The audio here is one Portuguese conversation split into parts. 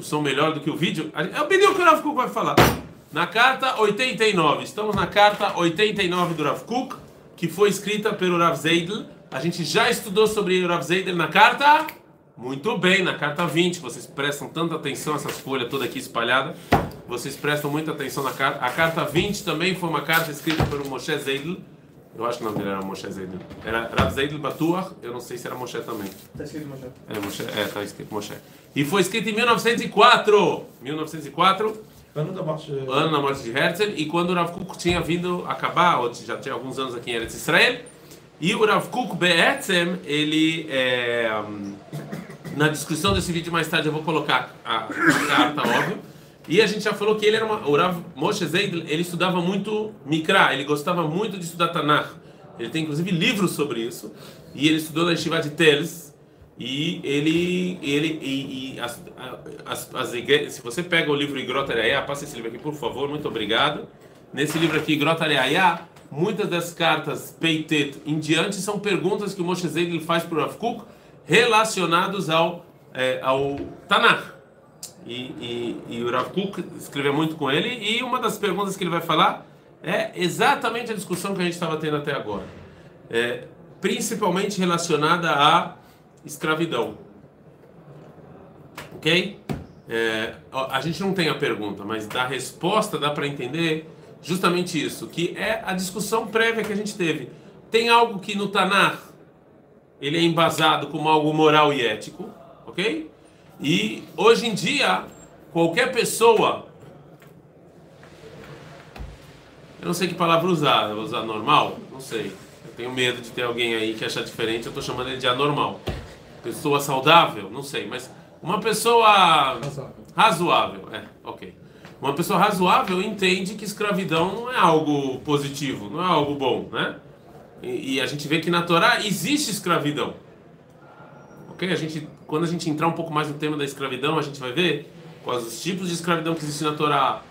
discussão melhor do que o vídeo, é o pedido que o Rav Kuk vai falar. Na carta 89, estamos na carta 89 do Rav Kuk, que foi escrita pelo Rav Zeidel. A gente já estudou sobre o Rav Zeidel na carta? Muito bem, na carta 20, vocês prestam tanta atenção essas folhas toda aqui espalhada. Vocês prestam muita atenção na carta. A carta 20 também foi uma carta escrita pelo Moshe Zeidel. Eu acho que o nome dele era Moshe Zeidel. Era Rav Zeidel Batuach, eu não sei se era Moshe também. Está escrito Moshe. É, Moshe, é, tá escrito Moshe. E foi escrito em 1904. 1904, Ano da morte. ano da morte de Herzl, e quando o Rav Kuk tinha vindo acabar, ou já tinha alguns anos aqui em Eretz Israel, e o Rav Kuk Be'etzem, ele, é, hum, na descrição desse vídeo mais tarde eu vou colocar a, a carta, óbvio, e a gente já falou que ele era uma, o Rav Moshe Zeidel, ele estudava muito Mikra, ele gostava muito de estudar Tanakh, ele tem inclusive livros sobre isso, e ele estudou na Yeshiva de Teles, e ele, ele e, e as, as, as igrejas, se você pega o livro Igrot Areia, passa esse livro aqui, por favor, muito obrigado. Nesse livro aqui, Igrot Areia, muitas das cartas Peitet em diante são perguntas que o Moshe Zeidel faz para o relacionados ao, é, ao Tanakh. E, e, e o Rav Kuk escreveu muito com ele, e uma das perguntas que ele vai falar é exatamente a discussão que a gente estava tendo até agora. É, principalmente relacionada à escravidão. Ok? É, a gente não tem a pergunta, mas da resposta dá para entender justamente isso, que é a discussão prévia que a gente teve. Tem algo que no Tanakh ele é embasado como algo moral e ético, ok? E hoje em dia qualquer pessoa, eu não sei que palavra usar, eu vou usar normal, não sei. Eu tenho medo de ter alguém aí que achar diferente, eu estou chamando ele de anormal. Pessoa saudável, não sei, mas uma pessoa Razoável. razoável, é, ok. Uma pessoa razoável entende que escravidão não é algo positivo, não é algo bom, né? E, e a gente vê que na Torá existe escravidão. Ok? A gente, quando a gente entrar um pouco mais no tema da escravidão, a gente vai ver quais os tipos de escravidão que existem na Torá,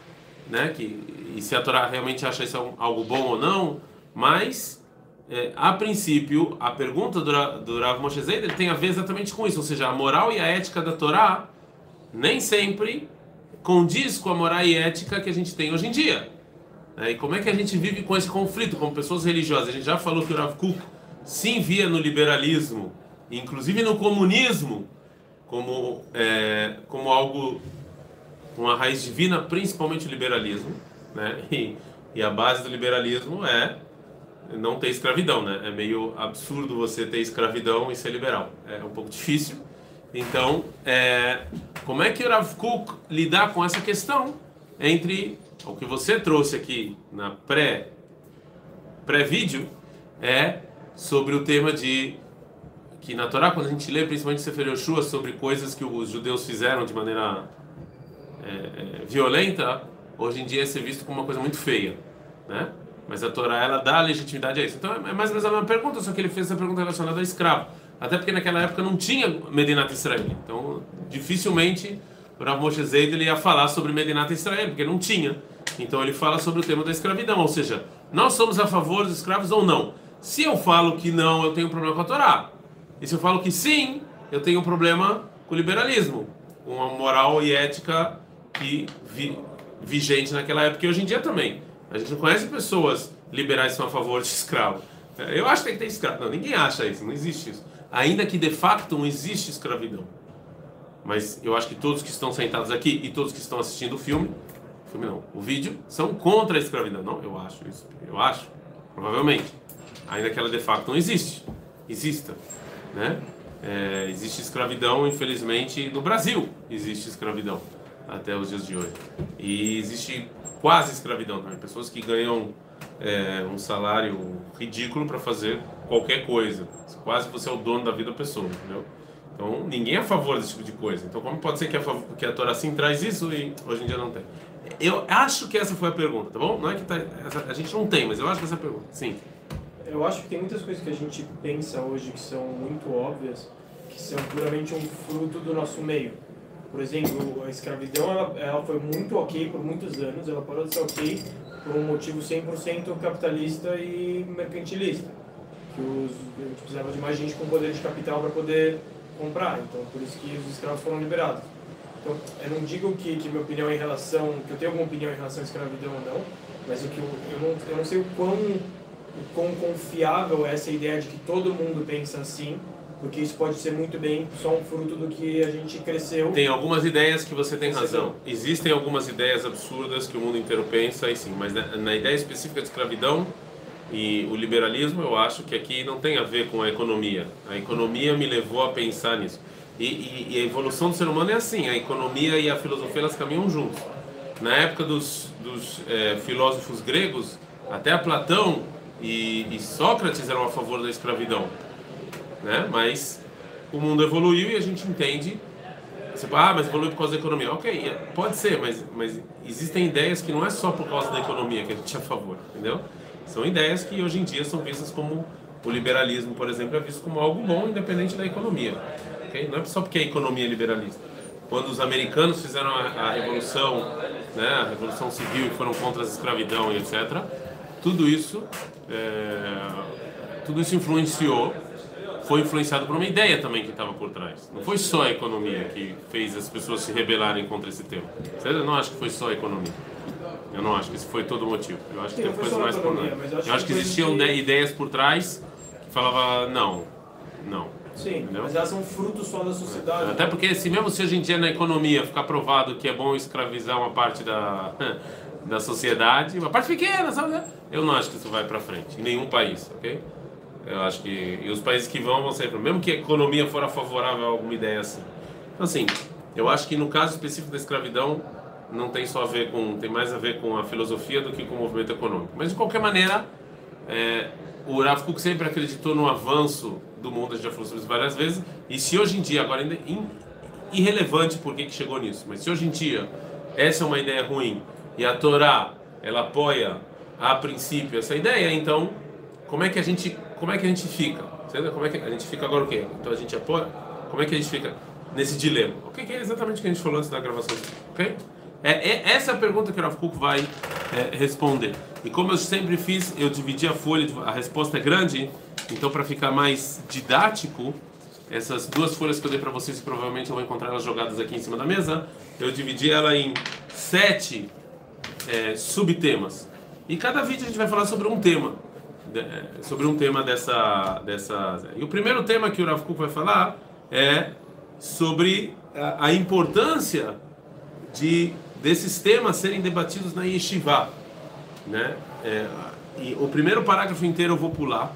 né? Que, e se a Torá realmente acha isso algo bom ou não, mas é, a princípio, a pergunta do, do Rav Moshe tem a ver exatamente com isso, ou seja, a moral e a ética da Torá nem sempre condiz com a moral e ética que a gente tem hoje em dia. né? E como é que a gente vive com esse conflito como pessoas religiosas? A gente já falou que o Rav Kuk se via no liberalismo, inclusive no comunismo, como, é, como algo com uma raiz divina, principalmente o liberalismo. Né? E, e a base do liberalismo é não ter escravidão, né? É meio absurdo você ter escravidão e ser liberal. É um pouco difícil. Então, é, como é que o Rav Kuk lidar com essa questão entre o que você trouxe aqui na pré pré-vídeo é sobre o tema de que na Torá quando a gente lê principalmente Sefer Yoshua sobre coisas que os judeus fizeram de maneira é, é, violenta, hoje em dia é ser visto como uma coisa muito feia, né? Mas a Torá ela dá legitimidade a isso. Então é mais ou menos a mesma pergunta, só que ele fez essa pergunta relacionada a escravo. Até porque naquela época não tinha Medinat Israel. Então dificilmente o Rav Moshe Zeid ele ia falar sobre Medinat Israel, porque não tinha. Então ele fala sobre o tema da escravidão, ou seja, nós somos a favor dos escravos ou não. Se eu falo que não, eu tenho um problema com a Torá. E se eu falo que sim, eu tenho um problema com o liberalismo, com a moral e ética que vi, vigente naquela época e hoje em dia também. A gente não conhece pessoas liberais que são a favor de escravo. Eu acho que tem que ter escravo. Não, ninguém acha isso, não existe isso. Ainda que de facto não existe escravidão. Mas eu acho que todos que estão sentados aqui e todos que estão assistindo o filme, filme não, o vídeo, são contra a escravidão. Não, eu acho isso. Eu acho, provavelmente. Ainda que ela de facto não existe. Exista. Né? É, existe escravidão, infelizmente, no Brasil existe escravidão até os dias de hoje. E existe quase escravidão também. Pessoas que ganham é, um salário ridículo para fazer qualquer coisa. Quase você é o dono da vida da pessoa, entendeu? Então ninguém é a favor desse tipo de coisa. Então como pode ser que a, que a Torá sim traz isso e hoje em dia não tem? Eu acho que essa foi a pergunta, tá bom? Não é que tá, essa- a gente não tem, mas eu acho que essa é a pergunta. Sim. Eu acho que tem muitas coisas que a gente pensa hoje que são muito óbvias, que são puramente um fruto do nosso meio. Por exemplo, a escravidão ela, ela foi muito ok por muitos anos, ela parou de ser ok por um motivo 100% capitalista e mercantilista. Que os, a gente precisava de mais gente com poder de capital para poder comprar, então por isso que os escravos foram liberados. Então, eu não digo que, que minha opinião em relação, que eu tenho alguma opinião em relação à escravidão ou não, mas o que eu, eu, não, eu não sei o quão, o quão confiável é essa ideia de que todo mundo pensa assim, porque isso pode ser muito bem só um fruto do que a gente cresceu. Tem algumas ideias que você tem razão. Existem algumas ideias absurdas que o mundo inteiro pensa, e sim, mas na, na ideia específica de escravidão e o liberalismo, eu acho que aqui não tem a ver com a economia. A economia me levou a pensar nisso. E, e, e, a evolução do ser humano é assim: a economia e a filosofia elas caminham juntos. Na época dos, dos é, filósofos gregos, até Platão e, e, Sócrates eram a favor da escravidão, né? Mas o mundo evoluiu e a gente entende. Você fala, ah, mas evoluiu por causa da economia. Ok, é, pode ser, mas, mas existem ideias que não é só por causa da economia que a gente é a favor, entendeu? São ideias que hoje em dia são vistas como o liberalismo, por exemplo, é visto como algo bom, independente da economia okay? Não é só porque a economia é liberalista. Quando os americanos fizeram a, a revolução, né, a revolução civil e foram contra a escravidão e etc. Tudo isso, é, tudo isso influenciou, foi influenciado por uma ideia também que estava por trás. Não foi só a economia que fez as pessoas se rebelarem contra esse tema. Eu não acho que foi só a economia. Eu não acho que esse foi todo o motivo. Eu acho que tem coisas mais por trás. Eu acho que existiam ideias por trás que falava não, não. Sim, Entendeu? mas elas são frutos só da sociedade. Até porque, se mesmo se hoje em dia na economia ficar provado que é bom escravizar uma parte da, da sociedade, uma parte pequena, sabe? Eu não acho que isso vai para frente, em nenhum país, ok? Eu acho que. E os países que vão vão sempre. Mesmo que a economia for favorável a alguma ideia assim. Então, assim, eu acho que no caso específico da escravidão, não tem só a ver com. tem mais a ver com a filosofia do que com o movimento econômico. Mas, de qualquer maneira, é, o Rav Kuk sempre acreditou no avanço do mundo, a gente já falou sobre isso várias vezes, e se hoje em dia, agora ainda irrelevante por que chegou nisso, mas se hoje em dia essa é uma ideia ruim e a Torá ela apoia a princípio essa ideia, então como é que a gente como é que a gente fica? Como é que a gente fica agora o quê? Então a gente apoia? Como é que a gente fica nesse dilema? O que é exatamente o que a gente falou antes da gravação? Ok? É, é, essa é a pergunta que o Rav Kuk vai é, responder. E como eu sempre fiz, eu dividi a folha, a resposta é grande, então para ficar mais didático, essas duas folhas que eu dei para vocês, provavelmente eu vou encontrar elas jogadas aqui em cima da mesa, eu dividi ela em sete é, subtemas. E cada vídeo a gente vai falar sobre um tema, é, sobre um tema dessa, dessa. E o primeiro tema que o Rav Kuk vai falar é sobre a, a importância de desses temas serem debatidos na yeshiva, né? É, e o primeiro parágrafo inteiro eu vou pular,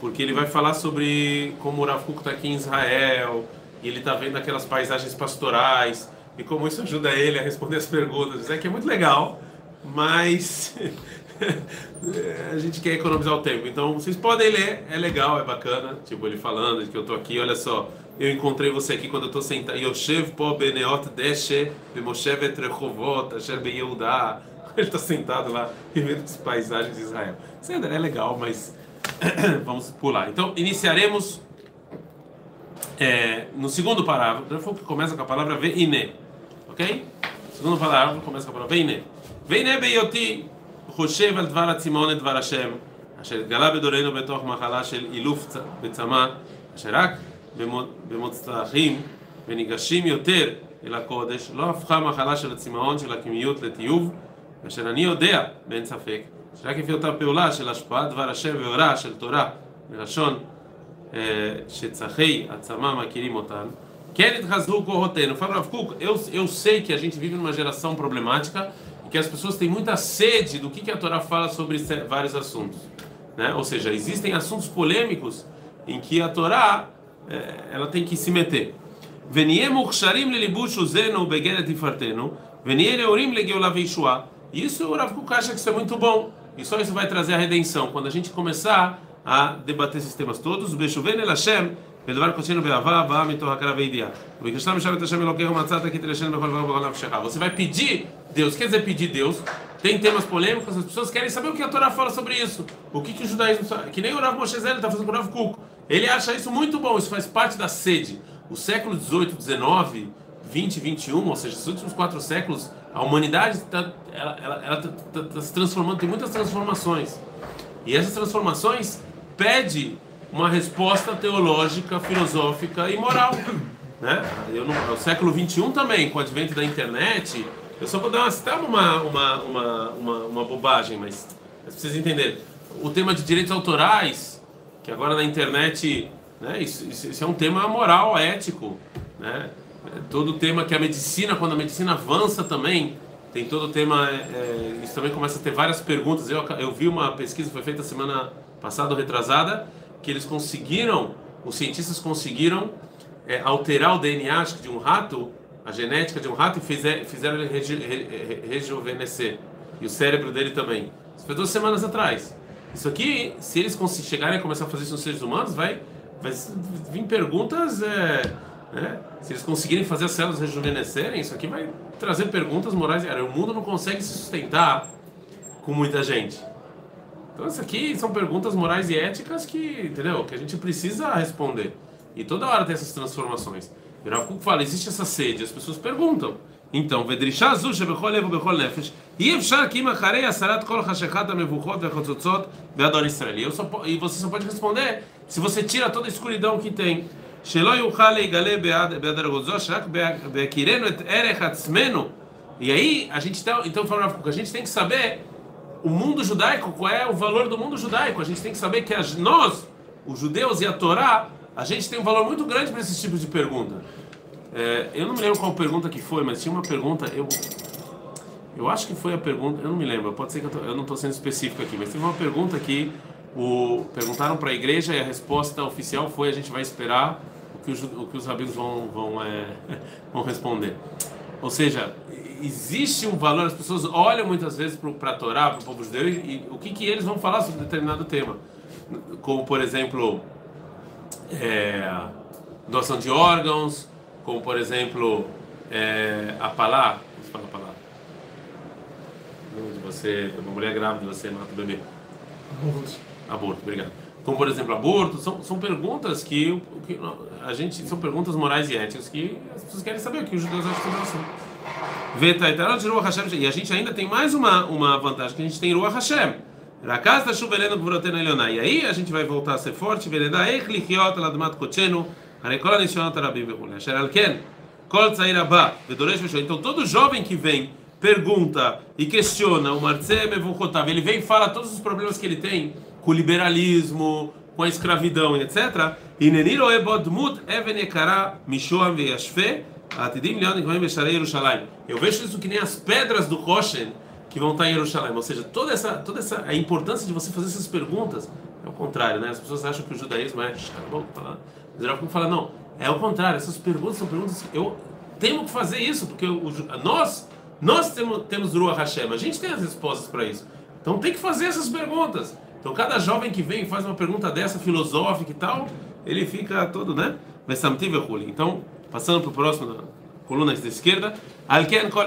porque ele vai falar sobre como o Rav Kuk está aqui em Israel e ele está vendo aquelas paisagens pastorais e como isso ajuda ele a responder as perguntas. É que é muito legal, mas a gente quer economizar o tempo. Então vocês podem ler, é legal, é bacana. Tipo ele falando que eu estou aqui, olha só eu encontrei você aqui quando eu estou sentado. Yoshev po beneot deshe bemoshevet rechovot asher beyehudá. Ele está sentado lá e vendo as paisagens de Israel. Isso é legal, mas vamos pular. Então, iniciaremos é, no segundo parágrafo, que começa com a palavra veine. Ok? Segundo parágrafo começa com a palavra veine. Veine beyoti חושב על דבר הצימון את דבר השם, אשר התגלה בדורנו בתוך מחלה של אילוף בצמא, אשר רק במוצלחים וניגשים יותר אל הקודש, לא הפכה מחלה של הצמאון של הקמיות לטיוב, כאשר אני יודע, באין ספק, שרק לפי אותה פעולה של השפעת דבר השם והוראה של תורה, מלשון שצחי הצמא מכירים אותן, כן התחזרו כוחותינו. Fala Rav Kuk, eu, eu sei que a gente vive numa geração problemática e que as pessoas têm muita sede do que, a Torá fala sobre vários assuntos. Né? Ou seja, existem assuntos polêmicos em que a Torá é, ela tem que se meter. Isso o Rav Kuk acha que isso é muito bom. E só isso vai trazer a redenção. Quando a gente começar a debater esses temas todos, Beshuven el Hashem, בדבר קודשנו באהבה הבאה מתוך הכרה וידיעה. ובקשתה משם את השם אלוקיך ומצאת כי תלשן בכל דבר ובכל נפשך. Você vai pedir Deus, quer dizer pedir Deus. Tem temas polêmicos, as pessoas querem saber o que a Torá fala sobre isso. O que, que o judaísmo sabe. Que nem o Rav Moshe Zé está fazendo com o Rav Kuk. Ele acha isso muito bom, isso faz parte da sede. O século 18, 19, 20, 21, ou seja, os últimos quatro séculos, a humanidade está ela, ela, ela tá, tá, tá se transformando, tem muitas transformações. E essas transformações pede uma resposta teológica, filosófica e moral. né? Eu não, o século 21 também, com o advento da internet, eu só vou dar uma, uma, uma, uma, uma bobagem, mas vocês entenderem. O tema de direitos autorais, que agora na internet, né, isso, isso é um tema moral, ético, né? Todo o tema que a medicina, quando a medicina avança também, tem todo o tema, é, é, isso também começa a ter várias perguntas. Eu, eu vi uma pesquisa que foi feita semana passada ou retrasada, que eles conseguiram, os cientistas conseguiram é, alterar o DNA de um rato, a genética de um rato, e fizer, fizeram ele reju, re, rejuvenescer. E o cérebro dele também. Isso foi duas semanas atrás. Isso aqui, se eles chegarem a começar a fazer isso nos seres humanos, vai, vai vir perguntas. É, né? Se eles conseguirem fazer as células rejuvenescerem, isso aqui vai trazer perguntas morais. O mundo não consegue se sustentar com muita gente. Então, isso aqui são perguntas morais e éticas que, entendeu? Que a gente precisa responder. E toda hora tem essas transformações. E Rav Kuk fala, existe essa sede, as pessoas perguntam. Então, ודרישה זו שבכל לב ובכל נפש, אי אפשר כי אם אחרי הסרת כל חשכת המבוכות והחוצוצות ואדון ישראל. E você só pode responder se você tira toda a escuridão que tem. שלא יוכל להיגלה בהדרגות זו, שרק בהכירנו את ערך עצמנו. E aí, a gente tá, então, a gente tem que saber o mundo judaico, qual é o valor do mundo judaico. A gente tem que saber que as, nós, os judeus e a Torá, a gente tem um valor muito grande para esses tipos de pergunta. É, eu não me lembro qual pergunta que foi, mas tinha uma pergunta, eu eu acho que foi a pergunta, eu não me lembro, pode ser que eu, tô, eu não estou sendo específico aqui, mas teve uma pergunta que o, perguntaram para a igreja e a resposta oficial foi a gente vai esperar o que os, o que os rabinos vão, vão, é, vão responder. Ou seja, existe um valor, as pessoas olham muitas vezes para a Torá, para o povo judeu, e, e o que, que eles vão falar sobre determinado tema. Como, por exemplo, é, doação de órgãos, como por exemplo é, a palavra, você fala a palavra, de você, uma mulher grávida, você mata o bebê. Aborto. Aborto, obrigado. Como por exemplo aborto, são, são perguntas que, que a gente são perguntas morais e éticas que as pessoas querem saber o que os judeus acham sobre isso. E a gente ainda tem mais uma, uma vantagem que a gente tem Ruach Hashem. Rakaz da chuveleno gvurotena elionai. E aí a gente vai voltar a ser forte. Veredá eich lichiot ladmat kochenu. Hare kol anishonot arabim vechule. Asher alken. Kol tzair abba. Vedoresh veshol. Então todo jovem que vem, pergunta e questiona o Martzeh Mevuchotav, ele vem e fala todos os problemas que ele tem com o liberalismo, com a escravidão, etc. E neniro ebodmut even ekara mishoam veyashfe. Eu vejo isso que nem as pedras do Roshen que vão estar em Jerusalém. Ou seja, toda essa, toda essa a importância de você fazer essas perguntas é o contrário, né? As pessoas acham que o judaísmo é. Mas fala não, é o contrário. Essas perguntas são perguntas que eu tenho que fazer isso porque o, nós nós temos temos Ruach Hashem, a gente tem as respostas para isso. Então tem que fazer essas perguntas. Então cada jovem que vem e faz uma pergunta dessa filosófica e tal, ele fica todo, né? Então, passando para o próximo coluna da esquerda. Alken kol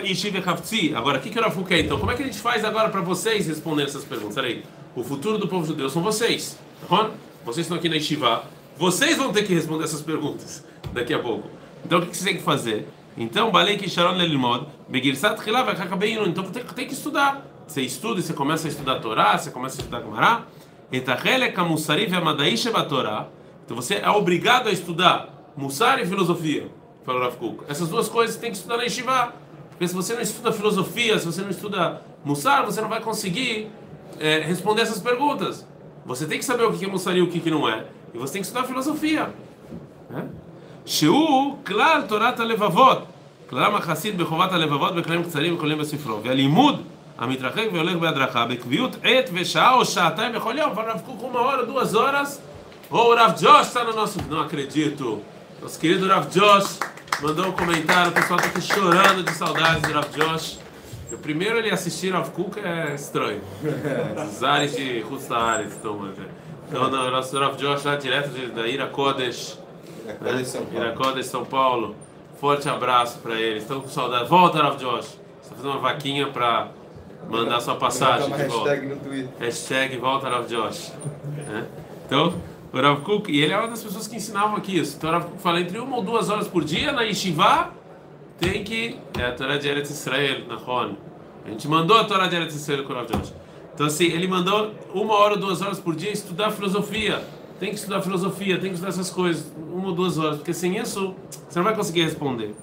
Agora, o que, que o quer? Então, como é que a gente faz agora para vocês responder essas perguntas? Peraí. O futuro do povo judeu são vocês. Tá vocês estão aqui na Yeshiva. Vocês vão ter que responder essas perguntas daqui a pouco. Então, o que vocês têm que fazer? Então, Balei Kisharon Lelimod, Begirsat Chilav, Então, tem, tem que estudar. Você estuda, você começa a estudar a Torá, você começa a estudar Gemara. Então, você é obrigado a estudar Mussar e filosofia falou Rav Kuk. Essas duas coisas você tem que estudar na Yeshiva. Porque se você não estuda filosofia, se você não estuda Mussar, você não vai conseguir é, responder essas perguntas. Você tem que saber o que é Mussar e o que não é. E você tem que estudar filosofia. שהוא כלל תורת הלבבות, כללם החסיד בחובת הלבבות בכללים קצרים וכללים בספרו, והלימוד המתרחק והולך בהדרכה, בקביעות עת ושעה או שעתיים בכל יום, para Rav Kuk uma hora, duas horas, ou o Rav Josh está no nosso... nosso querido Rav Josh mandou um comentário, o pessoal está aqui chorando de saudades do Rav Josh. O primeiro ele assistir Rav Kuk é estranho. Os ares de Hussaares estão. Então, o nosso Rav Josh lá direto de, da Ira Kodesh, né? São Paulo. Forte abraço para eles. Estão com saudade. Volta, Rav Josh. Você fazer uma vaquinha para mandar sua passagem de volta. Hashtag no Twitter. Hashtag volta, Rav Josh. É? Então. O Rav Kuk, e ele é uma das pessoas que ensinavam aqui isso. Então o Rav Kuk fala, entre uma ou duas horas por dia na Yeshiva, tem que... É a Torá de Eretz Israel, na Ron. A gente mandou a Torá de Eretz Israel com o Rav Josh. Então assim, ele mandou uma hora ou duas horas por dia estudar filosofia. tem que estudar filosofia, tem que estudar essas coisas, uma ou duas horas, porque sem isso você não vai conseguir responder.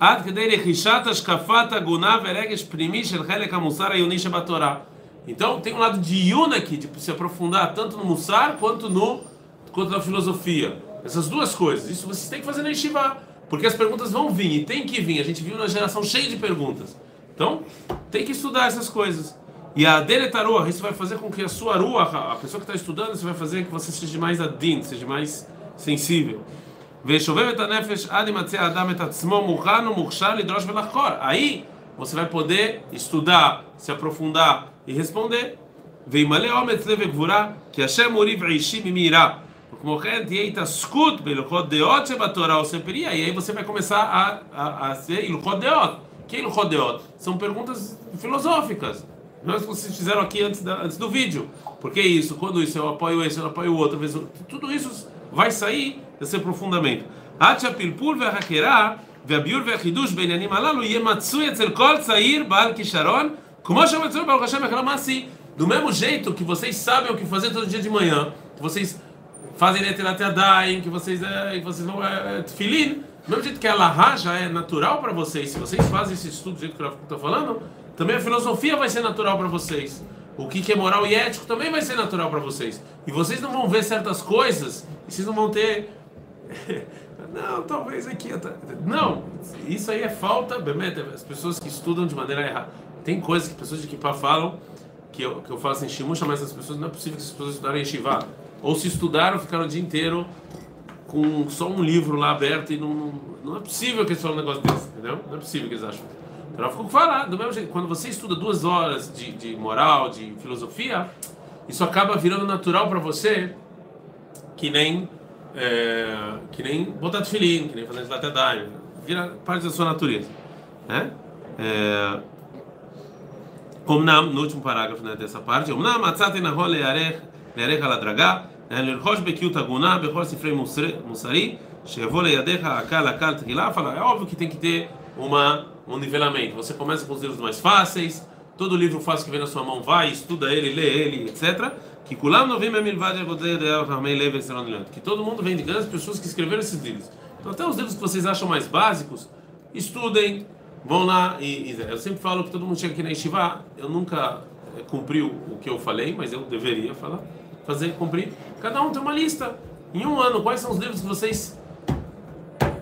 עד כדי רכישת השקפת הגונה ורגש פנימי של חלק המוסר העיוני שבתורה. Então tem um lado de Yuna aqui, de se aprofundar tanto no Mussar quanto no quanto na filosofia. Essas duas coisas. Isso vocês têm que fazer na Yeshiva. Porque as perguntas vão vir e tem que vir. A gente viu uma geração cheia de perguntas. Então, tem que estudar essas coisas. E a deletaroa, isso vai fazer com que a sua rua, a pessoa que está estudando, isso vai fazer que você seja mais adin, seja mais sensível. Aí você vai poder estudar, se aprofundar e responder. Que Hashem Uriv e Mirah. וכמו כן תהיה התעסקות בהלכות דעות שבתורה או ספריה, e aí você vai começar a, a, a ser הלכות דעות. Que הלכות דעות? São perguntas filosóficas. Nós vocês fizeram aqui antes, da, antes do vídeo. Por que isso? Quando isso? Eu apoio esse, eu apoio o outro. Tudo isso vai sair desse aprofundamento. עד שהפלפול והחקירה והביור והחידוש בעניינים הללו יהיה מצוי אצל כל צעיר בעל כישרון, כמו שמצוי ברוך השם בכלל מעשי. Do mesmo jeito que vocês sabem o que fazer todo dia de manhã, que vocês fazem Netilat Yadayim, que vocês, é, vocês vão é, Tfilin, do mesmo jeito que a Lahá já é natural para vocês, se vocês fazem esse estudo do jeito que eu estou falando, também a filosofia vai ser natural para vocês. O que é moral e ético também vai ser natural para vocês. E vocês não vão ver certas coisas, e vocês não vão ter. não, talvez aqui. Não, isso aí é falta, as pessoas que estudam de maneira errada. Tem coisas que pessoas de Kippah falam, que eu, que eu falo assim, Shimusha, mas as pessoas não é possível que as pessoas estudarem Yeshiva. Ou se estudaram, ficaram o dia inteiro com só um livro lá aberto e não, não, não é possível que eles falem um negócio desse, entendeu? Não é possível que eles achem. Então ficou falando, do mesmo jeito, quando você estuda duas horas de, de moral, de filosofia, isso acaba virando natural para você, que nem é, que nem botar de filim, que nem fazer latedário, vira parte da sua natureza, né? É, como na, no último parágrafo né, dessa parte, na matzate na role arech Merecha Ladragá, né? Lerhosh Bekiu Taguná, Behosh Sifrei Musari, Chevou Leiadecha Akal Akal Trilá, fala, é óbvio que tem que ter uma, um nivelamento. Você começa com os livros mais fáceis, todo livro fácil que vem na sua mão vai, estuda ele, lê ele, etc. Que Kulam Novim Emilvad Yagodei Deal Ramei Lever Serão Que todo mundo vem de grandes pessoas que escreveram esses livros. Então, até os livros que vocês acham mais básicos, estudem, vão lá e, e, eu sempre falo que todo mundo chega aqui na Estivá, eu nunca eh, cumpri o, que eu falei, mas eu deveria falar fazer cumprir. Cada um tem uma lista. Em um ano, quais são os livros que vocês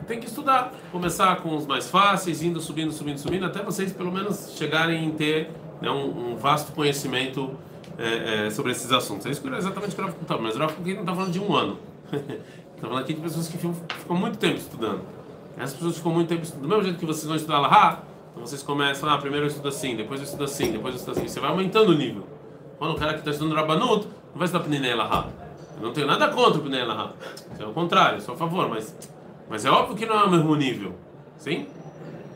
têm que estudar? Começar com os mais fáceis, indo subindo, subindo, subindo, até vocês pelo menos chegarem em ter né, um, um, vasto conhecimento é, é, sobre esses assuntos. É isso que é exatamente o eu estava mas o Rafa não está falando de um ano. Está falando aqui de pessoas que ficam, muito tempo estudando. Essas pessoas ficam muito tempo estudando. Do mesmo jeito que vocês vão estudar lá, então vocês começam, ah, primeiro eu estudo assim, depois eu estudo assim, depois eu estudo assim. Você vai aumentando o nível. Quando o cara que está estudando Rabanut, não vai estudar Pnei Elahá. Eu não tenho nada contra o Pnei Elahá. É o contrário, só a favor, mas, mas é óbvio que não é o mesmo nível. Sim?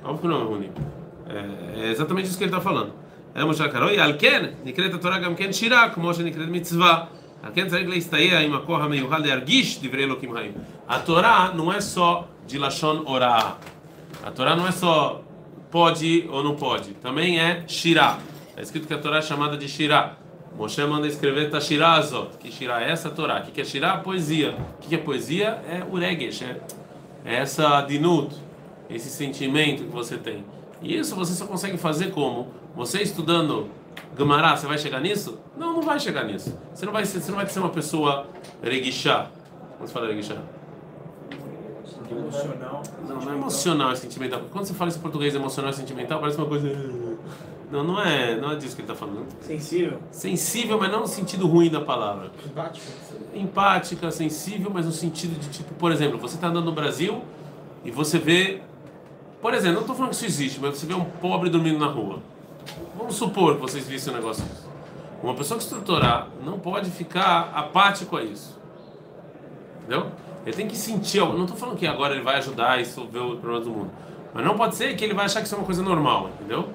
Óbvio que não é o mesmo nível. É, é exatamente isso que ele está falando. É Moshe e Alken, Nikret Torah Gamken Shirah, como Moshe é Nikret Mitzvah. Alken Zareg Leistaia, Imakorha Meyuhal Yargish, Divrei Elohim Haim. A Torá não é só de Lashon Orah. A Torá não é só pode ou não pode. Também é Shirah. É tá escrito que a Torá é chamada de Shirah. Moshe manda escrever Tashirazot, que Shirá é essa Torá. O que é Shirá? Poesia. O que é poesia? É Uregesh, é, é essa dinut, esse sentimento que você tem. E isso você só consegue fazer como? Você estudando Gamará, você vai chegar nisso? Não, não vai chegar nisso. Você não vai ser, você não vai ser uma pessoa reguichá. Como se fala reguichá? Emocional. Não, não é emocional, é sentimental. Quando você fala isso em português emocional e sentimental, parece uma coisa. Não, não é, não é disso que ele está falando. Sensível. Sensível, mas não no sentido ruim da palavra. Empática. Empática, sensível, mas no sentido de tipo, por exemplo, você está andando no Brasil e você vê, por exemplo, não estou falando que isso existe, mas você vê um pobre dormindo na rua. Vamos supor que vocês vissem um negócio disso. Uma pessoa que estruturar não pode ficar apático a isso. Entendeu? Ele tem que sentir algo. Não estou falando que agora ele vai ajudar a resolver o problema do mundo. Mas não pode ser que ele vai achar que isso é uma coisa normal, entendeu?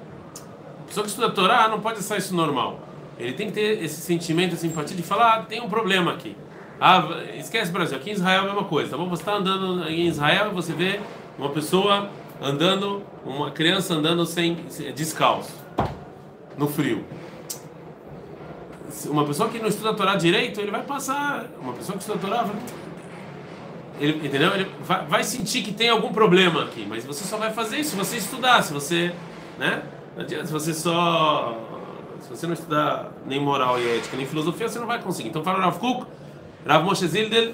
Pessoa que estuda a Torá não pode achar isso normal. Ele tem que ter esse sentimento, essa empatia de falar, ah, tem um problema aqui. Ah, esquece Brasil, aqui em Israel é a mesma coisa, tá bom? Você está andando em Israel e você vê uma pessoa andando, uma criança andando sem descalço, no frio. uma pessoa que não estuda a Torá direito, ele vai passar. Uma pessoa que estuda a Torá, ele, entendeu? Ele vai, vai, sentir que tem algum problema aqui, mas você só vai fazer isso se você estudar, se você, né? Não adianta se você só, se você não estudar nem moral e ética, nem filosofia, você não vai conseguir. Então fala Rav Kuk, Rav Moshe Zildel,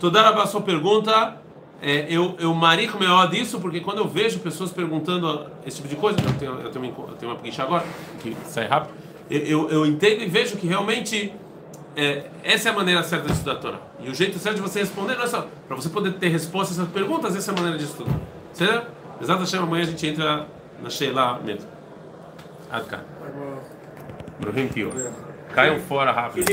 toda a sua pergunta, é, eu eu marico melhor disso porque quando eu vejo pessoas perguntando esse tipo de coisa, eu tenho eu tenho, eu tenho uma preguiça agora que sai rápido, eu, eu, entendo e vejo que realmente é, essa é a maneira certa de estudar a Torá. E o jeito certo de você responder não é só para você poder ter resposta a essas perguntas, essa é a maneira de estudar. Certo? Exato, amanhã a gente entra na Sheila mesmo. Adka. Brahim Tio. Caiam fora rápido.